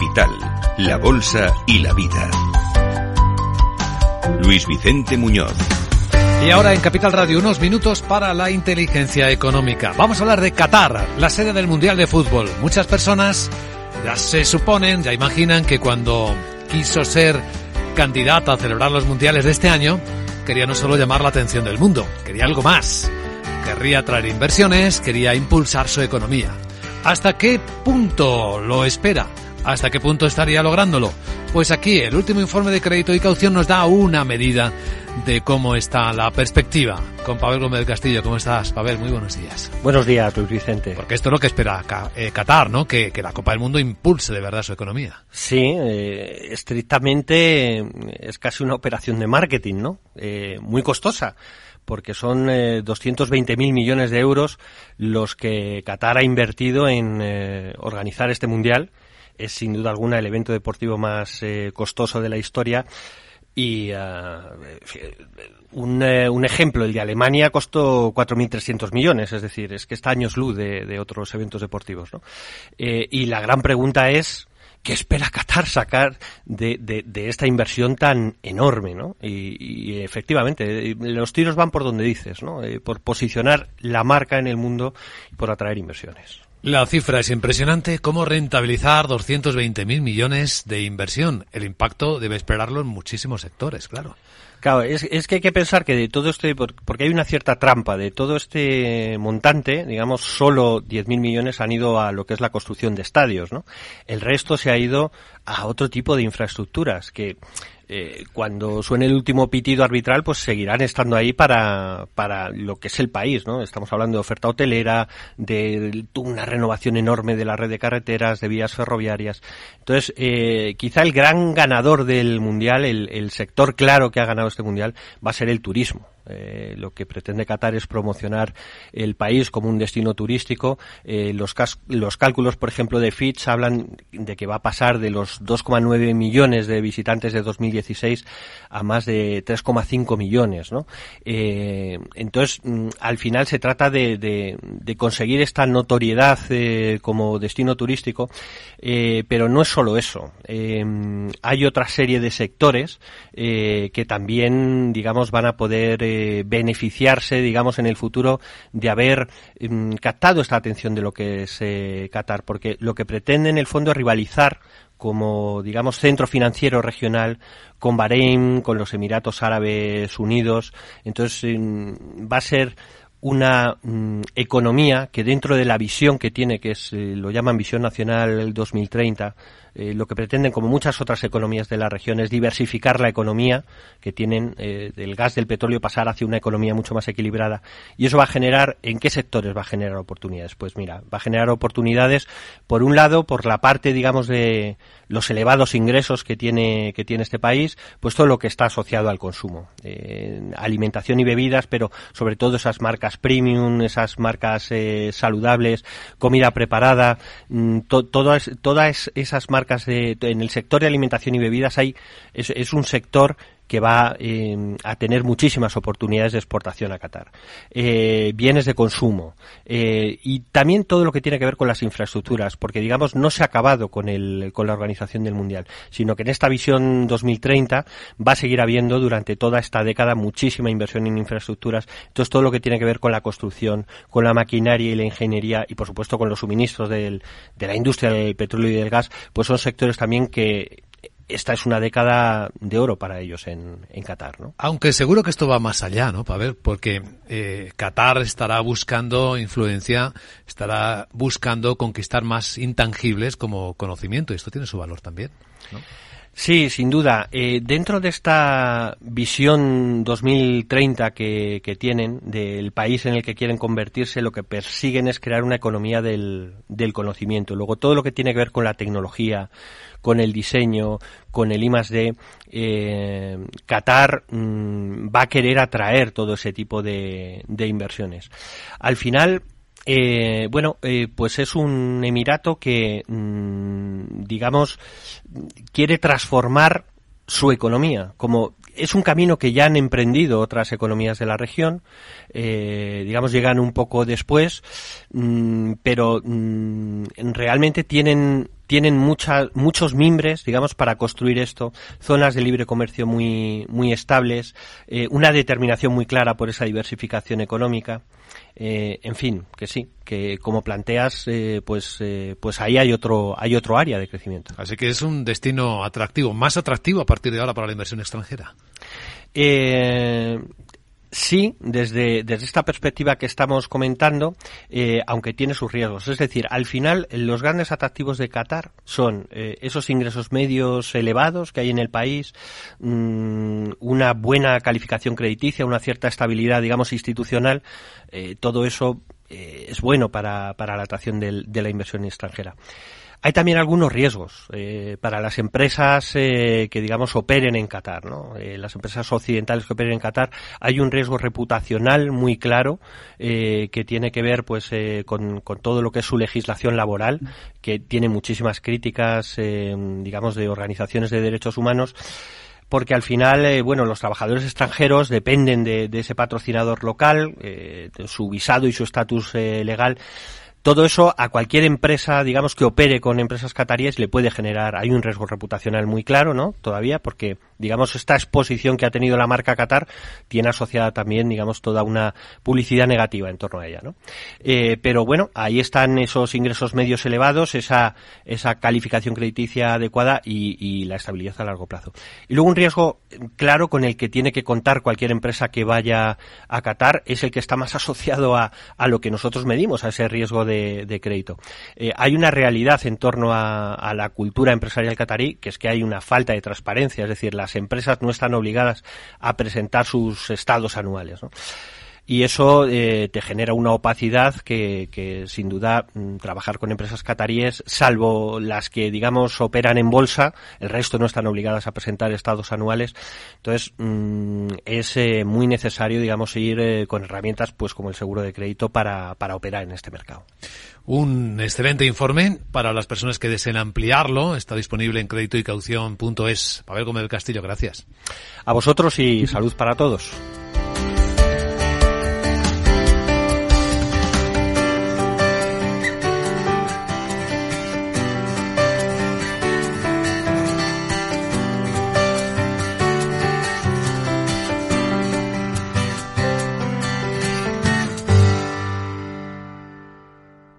Capital, la Bolsa y la Vida. Luis Vicente Muñoz. Y ahora en Capital Radio unos minutos para la inteligencia económica. Vamos a hablar de Qatar, la sede del Mundial de Fútbol. Muchas personas ya se suponen, ya imaginan que cuando quiso ser candidata a celebrar los mundiales de este año, quería no solo llamar la atención del mundo, quería algo más. Querría traer inversiones, quería impulsar su economía. ¿Hasta qué punto lo espera? ¿Hasta qué punto estaría lográndolo? Pues aquí el último informe de crédito y caución nos da una medida de cómo está la perspectiva. Con Pavel Gómez del Castillo, ¿cómo estás? Pavel, muy buenos días. Buenos días, Luis Vicente. Porque esto es lo que espera eh, Qatar, ¿no? Que, la Copa del Mundo impulse de verdad su economía. Sí, eh, estrictamente eh, es casi una operación de marketing, ¿no? muy costosa porque son 220.000 millones de euros los que Qatar ha invertido en organizar este mundial. Es sin duda alguna el evento deportivo más costoso de la historia y uh, un, eh, un, ejemplo, el de Alemania costó 4.300 millones, es decir, es que está años luz de, de otros eventos deportivos. ¿no? Eh, y la gran pregunta es, ¿qué espera Qatar sacar de, de, esta inversión tan enorme? ¿no? Y, efectivamente, los tiros van por donde dices, ¿no? Eh, por posicionar la marca en el mundo y por atraer inversiones. La cifra es impresionante. ¿Cómo rentabilizar 220.000 millones de inversión? El impacto debe esperarlo en muchísimos sectores, claro. Claro, es, es, que hay que pensar que de todo este, porque hay una cierta trampa, de todo este montante, digamos, solo 10.000 millones han ido a lo que es la construcción de estadios, ¿no? El resto se ha ido a otro tipo de infraestructuras que eh, cuando suene el último pitido arbitral, pues seguirán estando ahí para, para lo que es el país, ¿no? Estamos hablando de oferta hotelera, de una renovación enorme de la red de carreteras, de vías ferroviarias. Entonces, eh, quizá el gran ganador del Mundial, el, el sector claro que ha ganado este Mundial, va a ser el turismo. Eh, lo que pretende Qatar es promocionar el país como un destino turístico. Eh, los, los cálculos, por ejemplo, de Fitch hablan de que va a pasar de los 2,9 millones de visitantes de 2016 a más de 3,5 millones. ¿no? Eh, entonces, mm, al final se trata de, de, de conseguir esta notoriedad eh, como destino turístico, eh, pero no es solo eso. Eh, hay otra serie de sectores que también, digamos, van a poder beneficiarse, digamos, en el futuro de haber um, captado esta atención de lo que es eh, Qatar, porque lo que pretende en el fondo es rivalizar como, digamos, centro financiero regional con Bahrein, con los Emiratos Árabes Unidos. Entonces, va a ser una mm, economía que dentro de la visión que tiene, que es, eh, lo llaman Visión Nacional 2030, eh, lo que pretenden, como muchas otras economías de la región, es diversificar la economía que tienen eh, del gas, del petróleo, pasar hacia una economía mucho más equilibrada. Y eso va a generar, ¿en qué sectores va a generar oportunidades? Pues mira, va a generar oportunidades, por un lado, por la parte, digamos, de los elevados ingresos que tiene, que tiene este país, pues todo lo que está asociado al consumo. Eh, alimentación y bebidas, pero sobre todo esas marcas premium, esas marcas eh, saludables, comida preparada, mm, to, todas, todas esas marcas marcas de, en el sector de alimentación y bebidas hay es, es un sector que va eh, a tener muchísimas oportunidades de exportación a Qatar. Eh, bienes de consumo eh, y también todo lo que tiene que ver con las infraestructuras, porque digamos no se ha acabado con, el, con la organización del Mundial, sino que en esta visión 2030 va a seguir habiendo durante toda esta década muchísima inversión en infraestructuras. Entonces todo lo que tiene que ver con la construcción, con la maquinaria y la ingeniería y por supuesto con los suministros del, de la industria del petróleo y del gas, pues son sectores también que esta es una década de oro para ellos en, en Qatar, ¿no? Aunque seguro que esto va más allá, ¿no, Pavel? Porque eh, Qatar estará buscando influencia, estará buscando conquistar más intangibles como conocimiento, y esto tiene su valor también, Sí, sin duda. Eh, dentro de esta visión 2030 que, que, tienen del país en el que quieren convertirse, lo que persiguen es crear una economía del, conocimiento. Luego, todo lo que tiene que ver con la tecnología, con el diseño, con el I+D, eh, Qatar mmm, va a querer atraer todo ese tipo de, de inversiones. Al final, eh, bueno, eh, pues es un emirato que, mmm, digamos, quiere transformar su economía, como es un camino que ya han emprendido otras economías de la región, eh, digamos llegan un poco después, mmm, pero mmm, realmente tienen tienen muchos mimbres, digamos, para construir esto, zonas de libre comercio muy, muy estables, eh, una determinación muy clara por esa diversificación económica. Eh, en fin, que sí, que como planteas, eh, pues, eh, pues ahí hay otro, hay otro área de crecimiento. Así que es un destino atractivo, más atractivo a partir de ahora para la inversión extranjera. Sí, desde, desde esta perspectiva que estamos comentando, eh, aunque tiene sus riesgos. Es decir, al final, los grandes atractivos de Qatar son eh, esos ingresos medios elevados que hay en el país, mmm, una buena calificación crediticia, una cierta estabilidad, digamos, institucional. Eh, todo eso es bueno para, para la atracción de la inversión extranjera. Hay también algunos riesgos eh, para las empresas eh, que, digamos, operen en Qatar, ¿no? Eh, las empresas occidentales que operen en Qatar. Hay un riesgo reputacional muy claro eh, que tiene que ver, pues, eh, con, con, todo lo que es su legislación laboral, que tiene muchísimas críticas, digamos, de organizaciones de derechos humanos porque al final, eh, bueno, los trabajadores extranjeros dependen de, ese patrocinador local, eh, su visado y su estatus eh, legal todo eso a cualquier empresa, digamos, que opere con empresas cataríes le puede generar, hay un riesgo reputacional muy claro, ¿no? Todavía, porque, digamos, esta exposición que ha tenido la marca Qatar tiene asociada también, digamos, toda una publicidad negativa en torno a ella, ¿no? Eh, pero bueno, ahí están esos ingresos medios elevados, esa, esa calificación crediticia adecuada y, la estabilidad a largo plazo. Y luego un riesgo claro con el que tiene que contar cualquier empresa que vaya a Qatar es el que está más asociado a, a lo que nosotros medimos, a ese riesgo de de, crédito. Eh, hay una realidad en torno a, la cultura empresarial catarí, que es que hay una falta de transparencia, es decir, las empresas no están obligadas a presentar sus estados anuales. Y eso eh, te genera una opacidad que, que sin duda mm, trabajar con empresas cataríes, salvo las que digamos operan en bolsa, el resto no están obligadas a presentar estados anuales. Entonces mmm, es eh, muy necesario digamos ir eh, con herramientas pues como el seguro de crédito para, para operar en este mercado. Un excelente informe para las personas que deseen ampliarlo. Está disponible en crédito y. Pavel Gómez del Castillo, gracias. A vosotros y salud para todos.